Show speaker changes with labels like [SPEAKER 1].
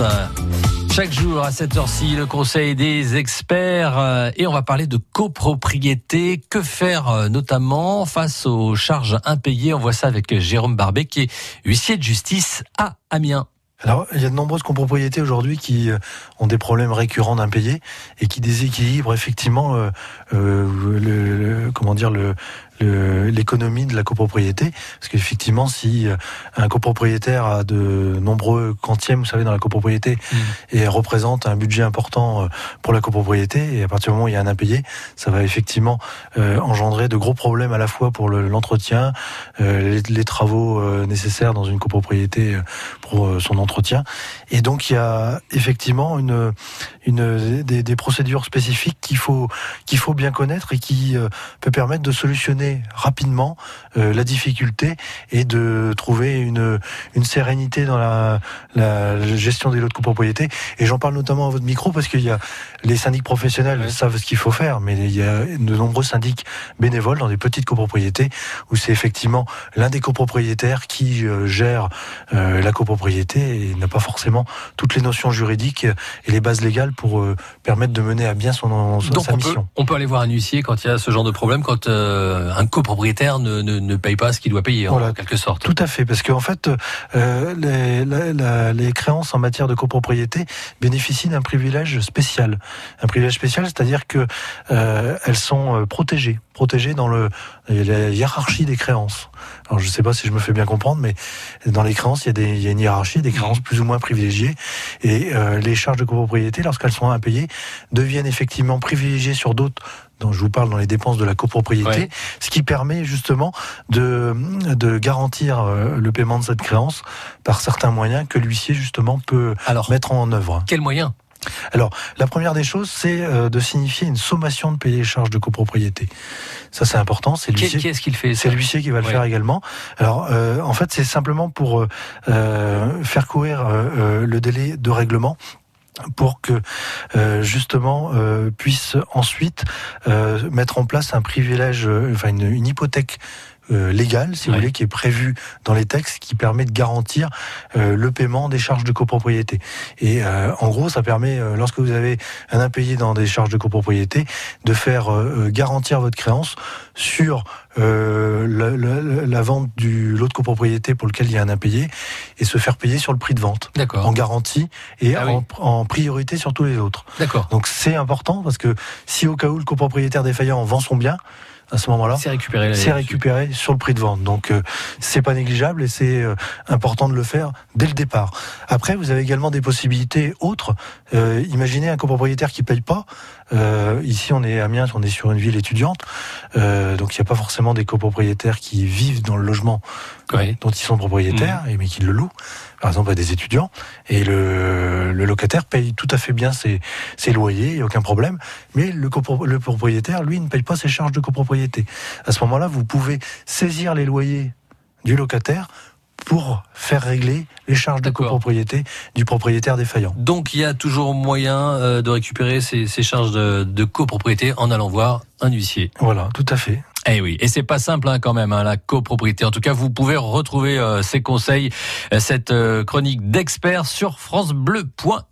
[SPEAKER 1] détente. Chaque jour à cette heure-ci, le conseil des experts euh, et on va parler de copropriété. Que faire euh, notamment face aux charges impayées? On voit ça avec Jérôme Barbet qui est huissier de justice à Amiens.
[SPEAKER 2] Alors, il y a de nombreuses copropriétés aujourd'hui qui euh, ont des problèmes récurrents d'impayés et qui déséquilibrent effectivement euh, euh, le, comment dire le l'économie de la copropriété. Parce qu'effectivement, si un copropriétaire a de nombreux quantièmes, vous savez, dans la copropriété, mmh. et représente un budget important pour la copropriété, et à partir du moment où il y a un impayé, ça va effectivement engendrer de gros problèmes à la fois pour l'entretien, les, les, travaux nécessaires dans une copropriété pour son entretien. Et donc il y a effectivement une, une des, des procédures spécifiques qu'il faut qu'il faut bien connaître et qui euh, peut permettre de solutionner rapidement euh, la difficulté et de trouver une une sérénité dans la, la gestion des lots de copropriété. Et j'en parle notamment à votre micro parce qu'il y a les syndics professionnels savent ce qu'il faut faire, mais il y a de nombreux syndics bénévoles dans des petites copropriétés où c'est effectivement l'un des copropriétaires qui euh, gère la copropriété et n'a pas forcément toutes les notions juridiques et les bases légales pour euh, permettre de mener à bien son,
[SPEAKER 1] son
[SPEAKER 2] sa
[SPEAKER 1] on
[SPEAKER 2] mission.
[SPEAKER 1] Peut, on peut aller voir un huissier quand il y a ce genre de problème, quand euh, un copropriétaire ne, ne, ne, paye pas ce qu'il doit payer, en quelque sorte.
[SPEAKER 2] Tout à fait, parce qu'en fait, euh, les, la, les créances en matière de copropriété bénéficient d'un privilège spécial. Un privilège spécial, c'est-à-dire que euh, elles sont protégées protégé dans le, la hiérarchie des créances. Alors je ne sais pas si je me fais bien comprendre, mais dans les créances, il y a, des, il y a une hiérarchie, des créances plus ou moins privilégiées, et euh, les charges de copropriété, lorsqu'elles sont impayées, deviennent effectivement privilégiées sur d'autres dont je vous parle dans les dépenses de la copropriété, ce qui permet justement de, de garantir euh, le paiement de cette créance par certains moyens que l'huissier justement peut Alors, mettre en œuvre.
[SPEAKER 1] Quels moyens
[SPEAKER 2] alors, la première des choses, c'est euh, de signifier une sommation de payer les charges de copropriété. Ça, c'est important. C'est l'huissier.
[SPEAKER 1] Qui est-ce qu'il fait
[SPEAKER 2] C'est l'huissier qui va le faire également. Alors, euh, en fait, c'est simplement pour euh, faire courir le délai de règlement pour que justement puisse ensuite mettre en place un privilège, enfin une hypothèque euh, légal, si vous voulez, qui est prévu dans les textes, qui permet de garantir euh, le paiement des charges de copropriété. Et euh, en gros, ça permet, lorsque vous avez un impayé dans des charges de copropriété, de faire garantir votre créance sur la, la, vente du lot de copropriété pour lequel il y a un impayé et se faire payer sur le prix de vente. En garantie et ah en, en, priorité sur tous les autres. Donc c'est important parce que si au cas où le copropriétaire défaillant vend son bien, à ce moment-là.
[SPEAKER 1] C'est récupéré.
[SPEAKER 2] C'est récupéré sur le prix de vente. Donc euh, c'est pas négligeable et c'est euh, important de le faire dès le départ. Après, vous avez également des possibilités autres. Euh, imaginez un copropriétaire qui paye pas. ici, on est à Amiens, on est sur une ville étudiante, donc il n'y a pas forcément des copropriétaires qui vivent dans le logement dont ils sont propriétaires, mmh. mais qui le louent. Par exemple, à des étudiants et le, le locataire paye tout à fait bien ses, ses loyers, il n'y a aucun problème. Mais le, le propriétaire, lui, ne paye pas ses charges de copropriété. À ce moment-là, vous pouvez saisir les loyers du locataire pour faire régler les charges de copropriété du propriétaire défaillant.
[SPEAKER 1] Donc il y a toujours moyen euh, de récupérer ces, ces charges de, de, copropriété en allant voir un huissier.
[SPEAKER 2] Voilà, tout à fait.
[SPEAKER 1] Eh oui, et c'est pas simple hein, quand même hein, la copropriété. En tout cas, vous pouvez retrouver euh, ces conseils, euh, cette chronique d'experts sur francebleu.fr.